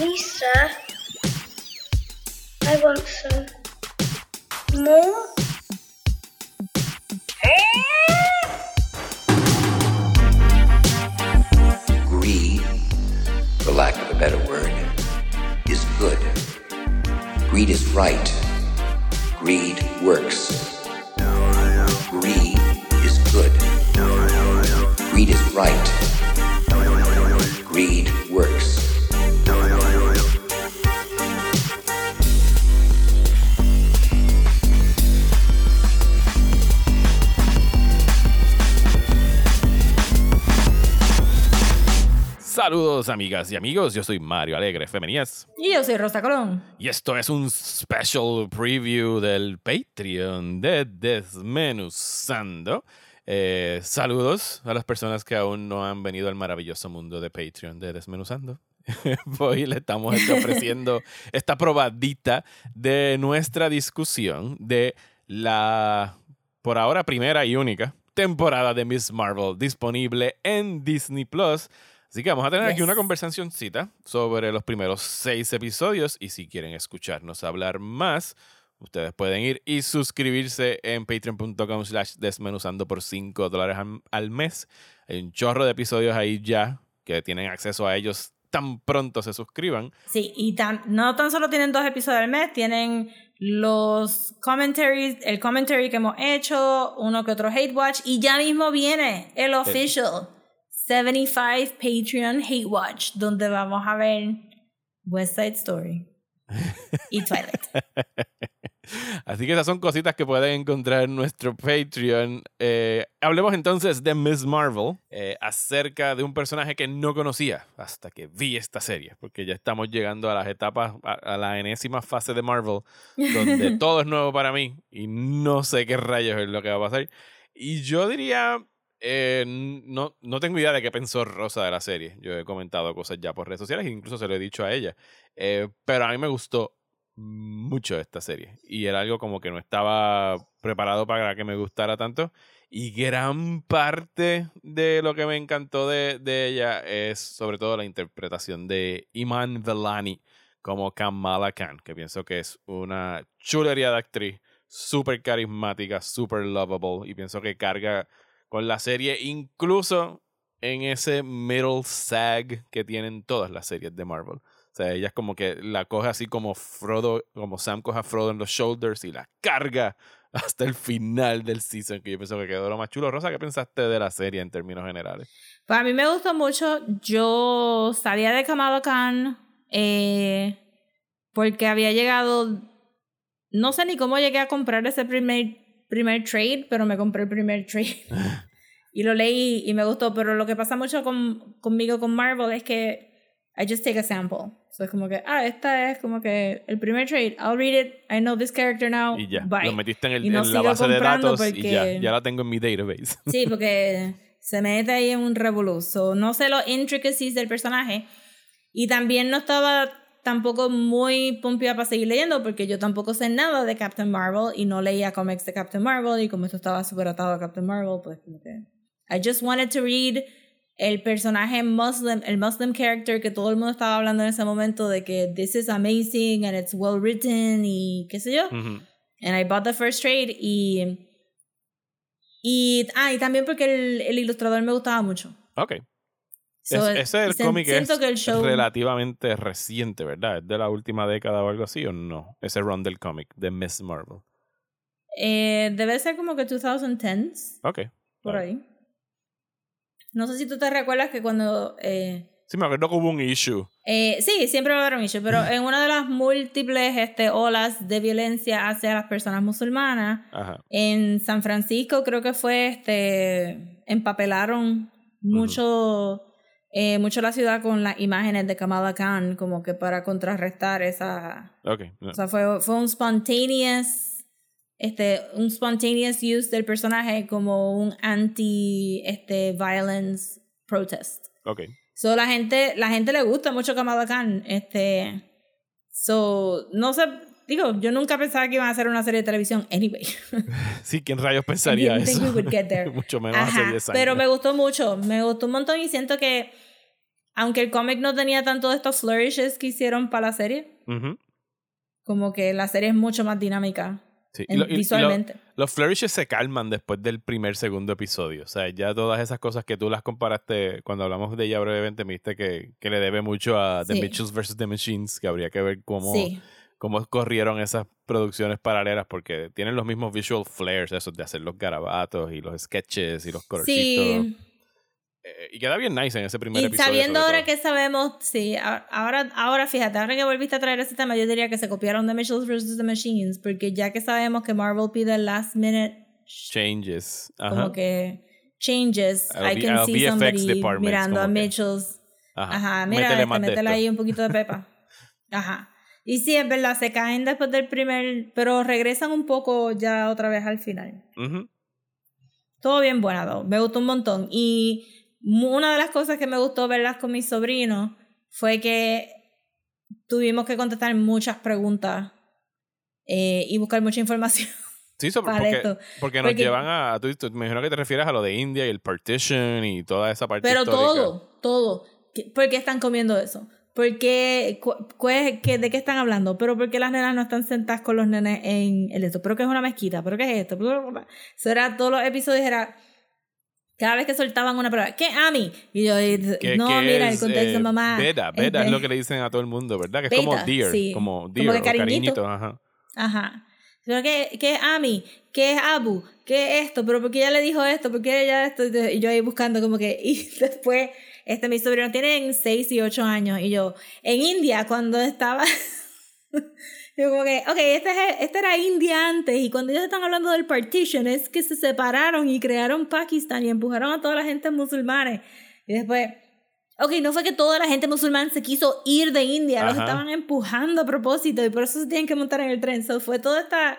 Lisa, I want some more. Greed, for lack of a better word, is good. Greed is right. Greed works. Greed is good. Greed is right. Saludos amigas y amigos, yo soy Mario Alegre Femenías Y yo soy Rosa Colón. y esto es un special preview del Patreon de Desmenuzando. Eh, saludos a las personas que aún no han venido al maravilloso mundo de Patreon de Desmenuzando. Hoy le estamos ofreciendo esta probadita de nuestra discusión de la, por ahora, primera y única temporada de Miss Marvel disponible en Disney Plus. Así que vamos a tener aquí Yes. una conversacioncita sobre los primeros seis episodios y si quieren escucharnos hablar más, ustedes pueden ir y suscribirse en patreon.com slash desmenuzando por 5 dólares al- mes. Hay un chorro de episodios ahí ya que tienen acceso a ellos tan pronto se suscriban. Sí, y tan- no tan solo tienen dos episodios al mes, tienen los commentaries, el commentary que hemos hecho, uno que otro hate watch, y ya mismo viene el official 75 Patreon hate watch, donde vamos a ver West Side Story y Twilight. Así que esas son cositas que pueden encontrar en nuestro Patreon. Eh, hablemos entonces de Miss Marvel, eh, acerca de un personaje que no conocía hasta que vi esta serie, porque ya estamos llegando a las etapas, a, a la enésima fase de Marvel, donde todo es nuevo para mí y no sé qué rayos es lo que va a pasar. Y yo diría, eh, no, no tengo idea de qué pensó Rosa de la serie. Yo he comentado cosas ya por redes sociales incluso se lo he dicho a ella. Eh, pero a mí me gustó mucho esta serie y era algo como que no estaba preparado para que me gustara tanto y gran parte de lo que me encantó de, de ella es sobre todo la interpretación de Iman Velani como Kamala Khan que pienso que es una chulería de actriz súper carismática, súper lovable y pienso que carga con la serie incluso en ese middle sag que tienen todas las series de Marvel. O sea, ella es como que la coge así como Frodo, como Sam coge a Frodo en los shoulders y la carga hasta el final del season, que yo pienso que quedó lo más chulo. Rosa, ¿qué pensaste de la serie en términos generales? Pues a mí me gustó mucho. Yo sabía de Kamala Khan eh, porque había llegado. No sé ni cómo llegué a comprar ese primer, primer trade, pero me compré el primer trade. y lo leí y me gustó. Pero lo que pasa mucho con, conmigo con Marvel es que I just take a sample. So es como que, ah, esta es como que el primer trade. I'll read it. I know this character now. Y ya, Bye. lo metiste en, el, no en la base de datos y ya, porque- ya la tengo en mi database. Sí, porque se mete ahí en un revoluzo. No sé los intricacies del personaje. Y también no estaba tampoco muy pompeada para seguir leyendo porque yo tampoco sé nada de Captain Marvel y no leía cómics de Captain Marvel y como esto estaba súper atado a Captain Marvel, pues como que... I just wanted to read el personaje Muslim, el Muslim character que todo el mundo estaba hablando en ese momento de que this is amazing and it's well written y qué sé yo. Ujú. And I bought the first trade y. Y, ah, y también porque el, el ilustrador me gustaba mucho. Ok. So, Es- ese el sen- cómic es siento que el show. relativamente reciente, ¿verdad? ¿Es de la última década o algo así o no? Ese run del cómic de Miss Marvel. eh, debe ser como que 2010s, Ok. por ahí. No sé si tú te recuerdas que cuando. Eh, Sí, me acuerdo que hubo un issue. eh, sí, siempre va a haber un issue, pero en una de las múltiples este, olas de violencia hacia las personas musulmanas, Ajá. En San Francisco creo que fue, este, empapelaron mucho, eh, mucho la ciudad con las imágenes de Kamala Khan, como que para contrarrestar esa, Ok. no. o sea, fue, fue un spontaneous, este, un spontaneous use del personaje como un anti, este, violence protest. Ok. So, la gente, la gente le gusta mucho Kamala Khan, este, so, no sé, digo, yo nunca pensaba que iban a hacer una serie de televisión anyway. Sí, ¿quién rayos pensaría eso? think we would get there. Mucho menos hace Ajá, 10 años. pero me gustó mucho, me gustó un montón y siento que aunque el cómic no tenía tanto de estos flourishes que hicieron para la serie, Ujú. como que la serie es mucho más dinámica Sí, en- y lo- y- y lo- visualmente. los flourishes se calman después del primer, segundo episodio. O sea, ya todas esas cosas que tú las comparaste cuando hablamos de ella brevemente, me dijiste que, que le debe mucho a The Sí. Mitchells vs. The Machines, que habría que ver cómo, sí, cómo corrieron esas producciones paralelas, porque tienen los mismos visual flares, esos de hacer los garabatos y los sketches y los colorcitos. sí. Eh, y queda bien nice en ese primer Y episodio. sabiendo ahora todo. que sabemos, sí, ahora, ahora fíjate, ahora que volviste a traer ese tema, yo diría que se copiaron de Mitchell vs. The Machines, porque ya que sabemos que Marvel pide last minute, Changes. Ajá. como que changes, Al I can al see somebody mirando a Mitchell's. Ajá. Ajá, mira, Métele de métele ahí un poquito de pepa. Ajá. Y sí, es verdad, se caen después del primer, pero regresan un poco ya otra vez al final. Todo bien bueno, me gustó un montón. Y una de las cosas que me gustó verlas con mis sobrinos fue que tuvimos que contestar muchas preguntas eh, y buscar mucha información. Sí, so- para porque, esto. porque nos Porque- llevan a. Tú, tú- me imagino que te refieres a lo de India y el partition y toda esa parte Pero histórica. todo, todo. ¿Qué- ¿Por qué están comiendo eso? ¿Por qué, qué- ¿De qué están hablando? ¿Pero por qué las nenas no están sentadas con los nenes en el esto? ¿Pero qué es una mezquita? ¿Pero qué es esto? Eso era, todos los episodios era... Cada vez que soltaban una palabra, ¿qué Ami? Y yo, Que- no, que mira, el es, contexto, eh, mamá. Beta, beta es lo que le dicen a todo el mundo, ¿verdad? Que es como Beta, dear, sí. como Como dear que o cariñito. cariñito, ajá. Ajá. Pero ¿qué, ¿Qué es Ami? ¿Qué es Abu? ¿Qué es esto? ¿Pero por qué ella le dijo esto? ¿Por qué ella esto? Y yo ahí buscando como que... Y después, este, mis sobrinos tienen 6 y 8 años. Y yo, en India, cuando estaba... yo como que, ok, este, es- este era India antes. Y cuando ellos están hablando del partition, es que se separaron y crearon Pakistán y empujaron a toda la gente musulmana. Y después... Ok, no fue que toda la gente musulmana se quiso ir de India, los Ajá. estaban empujando a propósito y por eso se tienen que montar en el tren. So, fue toda esta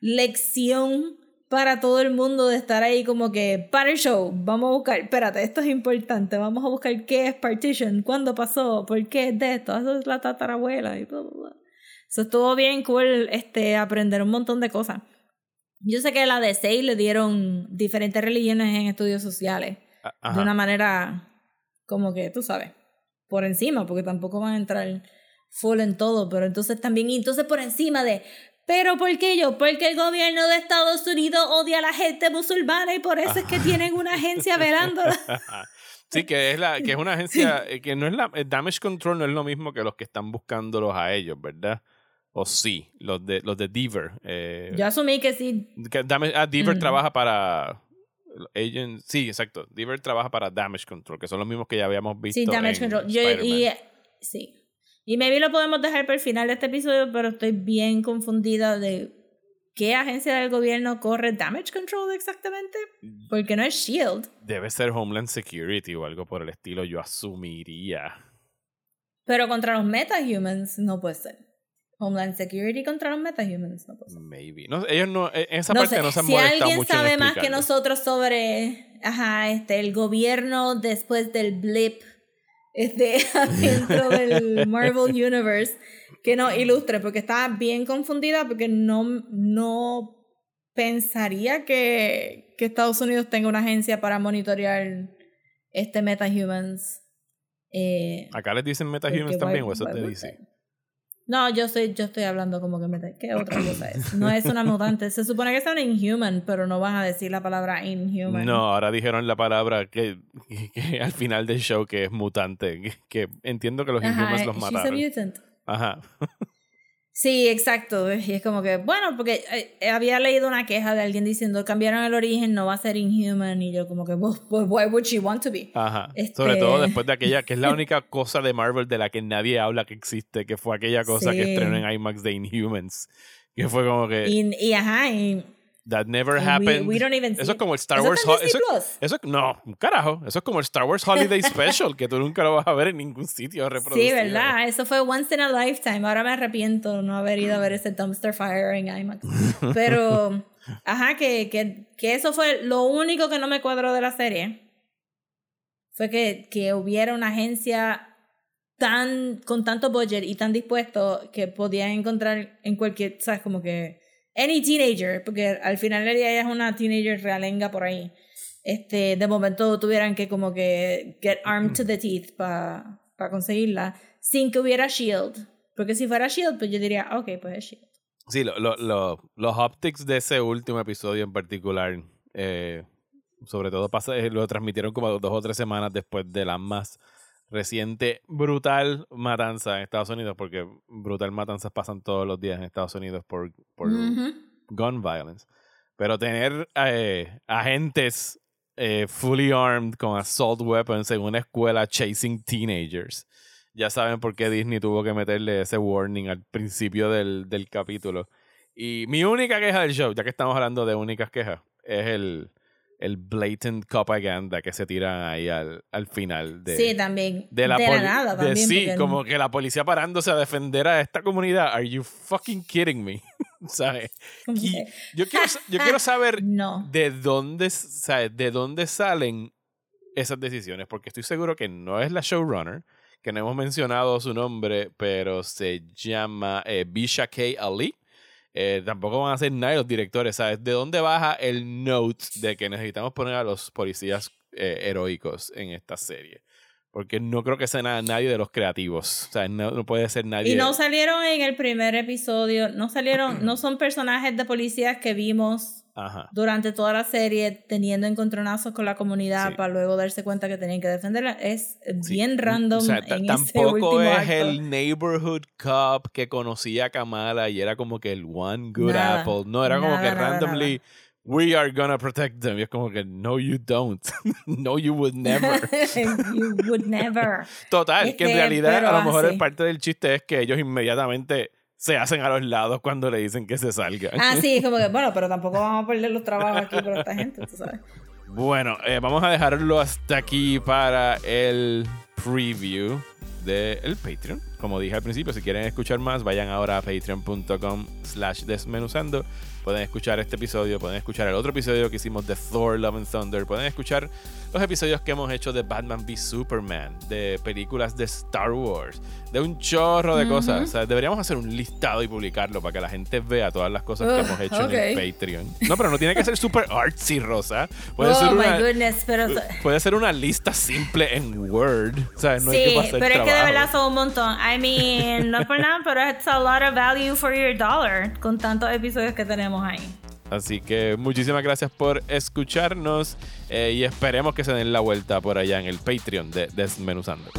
lección para todo el mundo de estar ahí como que, para el show, vamos a buscar, espérate, esto es importante, vamos a buscar qué es partition, cuándo pasó, por qué es de esto, eso es la tatarabuela y bla, bla, bla. So, estuvo bien cool este, aprender un montón de cosas. Yo sé que a la de 6 le dieron diferentes religiones en estudios sociales de una manera como que, tú sabes, por encima, porque tampoco van a entrar full en todo, pero entonces también, y entonces por encima de, pero ¿por qué yo? Porque el gobierno de Estados Unidos odia a la gente musulmana y por eso es que tienen una agencia velándola. Sí, que es, la, que es una agencia eh, que no es la. eh, Damage Control no es lo mismo que los que están buscándolos a ellos, ¿verdad? O sí, los de, los de Deaver. Eh, Yo asumí que sí. que Damage- ah, Deaver trabaja para. Agent, sí, exacto. Deaver trabaja para Damage Control, que son los mismos que ya habíamos visto. Sí, Damage en Control. Yo, y, sí. Y maybe lo podemos dejar para el final de este episodio, pero estoy bien confundida de qué agencia del gobierno corre Damage Control exactamente. Porque no es Shield. Debe ser Homeland Security o algo por el estilo, yo asumiría. Pero contra los metahumans no puede ser. Homeland Security contra los metahumans no puede ser. Maybe. No, ellos no, en esa No parte sé, no se han si alguien mucho sabe más que nosotros sobre ajá, este, el gobierno después del blip este, dentro del Marvel Universe, que nos ilustre, porque estaba bien confundida, porque no, no pensaría que, que Estados Unidos tenga una agencia para monitorear este metahumans. Eh, Acá les dicen metahumans también, o eso te dice. No, yo estoy, yo estoy hablando como que meta. ¿Qué otra cosa es? No es una mutante. Se supone que es un inhuman, pero no van a decir la palabra inhuman. No, ahora dijeron la palabra que, que- que al final del show que es mutante. Que, que entiendo que los Ajá, Inhumans los she's a mataron. mutant. Ajá. Sí, exacto. Y es como que, bueno, porque eh, había leído una queja de alguien diciendo cambiaron el origen, no va a ser inhuman. Y yo, como que, well, pues, why would she want to be? Ajá. Este- Sobre todo después de aquella, que es la única cosa de Marvel de la que nadie habla que existe, que fue aquella cosa que Sí. estrenó en IMAX de Inhumans. Que fue como que. Y, y ajá, y, That never y we, happened. we don't even see eso es como el Star ¿Eso Wars. Ho- Eso, no, un carajo. Eso es como el Star Wars Holiday Special, que tú nunca lo vas a ver en ningún sitio reproducido. Sí, ¿verdad? Eso fue once in a lifetime. Ahora me arrepiento de no haber ido a ver ese Dumpster Fire en IMAX. Pero, ajá, que, que, que eso fue lo único que no me cuadró de la serie. Fue que, que hubiera una agencia tan con tanto budget y tan dispuesto que podían encontrar en cualquier, ¿sabes? Como que any teenager, porque al final día ella es una teenager realenga por ahí. este, de momento tuvieran que como que get armed to the teeth para conseguirla, sin que hubiera Shield. Porque si fuera Shield, pues yo diría, ok, pues es Shield. Sí, lo, lo, lo, los optics de ese último episodio en particular, eh, sobre todo pasa, eh, lo transmitieron como dos o tres semanas después de la más reciente brutal matanza en Estados Unidos, porque brutal matanzas pasan todos los días en Estados Unidos por, por gun violence. Pero tener eh, agentes eh, fully armed con assault weapons en una escuela chasing teenagers. Ya saben por qué Disney tuvo que meterle ese warning al principio del, del capítulo. Y mi única queja del show, ya que estamos hablando de únicas quejas, es el, el blatant propaganda que se tiran ahí al, al final de sí también de la, nada también, sí como que la policía parándose a defender a esta comunidad are you fucking kidding me ¿sabes? yo quiero yo quiero saber de dónde ¿sabes? de dónde salen esas decisiones porque estoy seguro que no es la showrunner que no hemos mencionado su nombre pero se llama eh, Bisha K. Ali eh, tampoco van a ser nadie los directores, ¿sabes? ¿De dónde baja el note de que necesitamos poner a los policías eh, heroicos en esta serie? Porque no creo que sea nadie de los creativos. O sea, no, puede ser nadie. Y no salieron en el primer episodio, no salieron, no son personajes de policías que vimos durante toda la serie teniendo encontronazos con la comunidad para luego darse cuenta que tenían que defenderla. Es bien random. en tampoco es el neighborhood cop que conocía a Kamala y era como que el one good apple. No, era como que randomly. We are gonna protect them. Y es como que, no, you don't. no, you would never. you would never. Total, que en realidad a lo mejor el parte del chiste es que ellos inmediatamente se hacen a los lados cuando le dicen que se salgan. Ah, sí, es como que, bueno, pero tampoco vamos a perder los trabajos aquí por esta gente, tú sabes. Bueno, eh, vamos a dejarlo hasta aquí para el preview del Patreon. Como dije al principio, si quieren escuchar más, vayan ahora a patreon.com slash desmenuzando Pueden escuchar este episodio, pueden escuchar el otro episodio que hicimos de Thor, Love and Thunder, pueden escuchar los episodios que hemos hecho de Batman v Superman, de películas de Star Wars, de un chorro de cosas. deberíamos hacer un listado y publicarlo para que la gente vea todas las cosas que hemos hecho en el Patreon. No, pero no tiene que ser super artsy, Rosa. Puede, oh ser una, goodness, pero... puede ser una lista simple en Word. O sea, no sí, hay que pasar pero es que de verdad son un montón. I mean, no por nada, pero it's a lot of value for your dollar con tantos episodios que ahí. Así que muchísimas gracias por escucharnos eh, y esperemos que se den la vuelta por allá en el Patreon de Desmenuzando.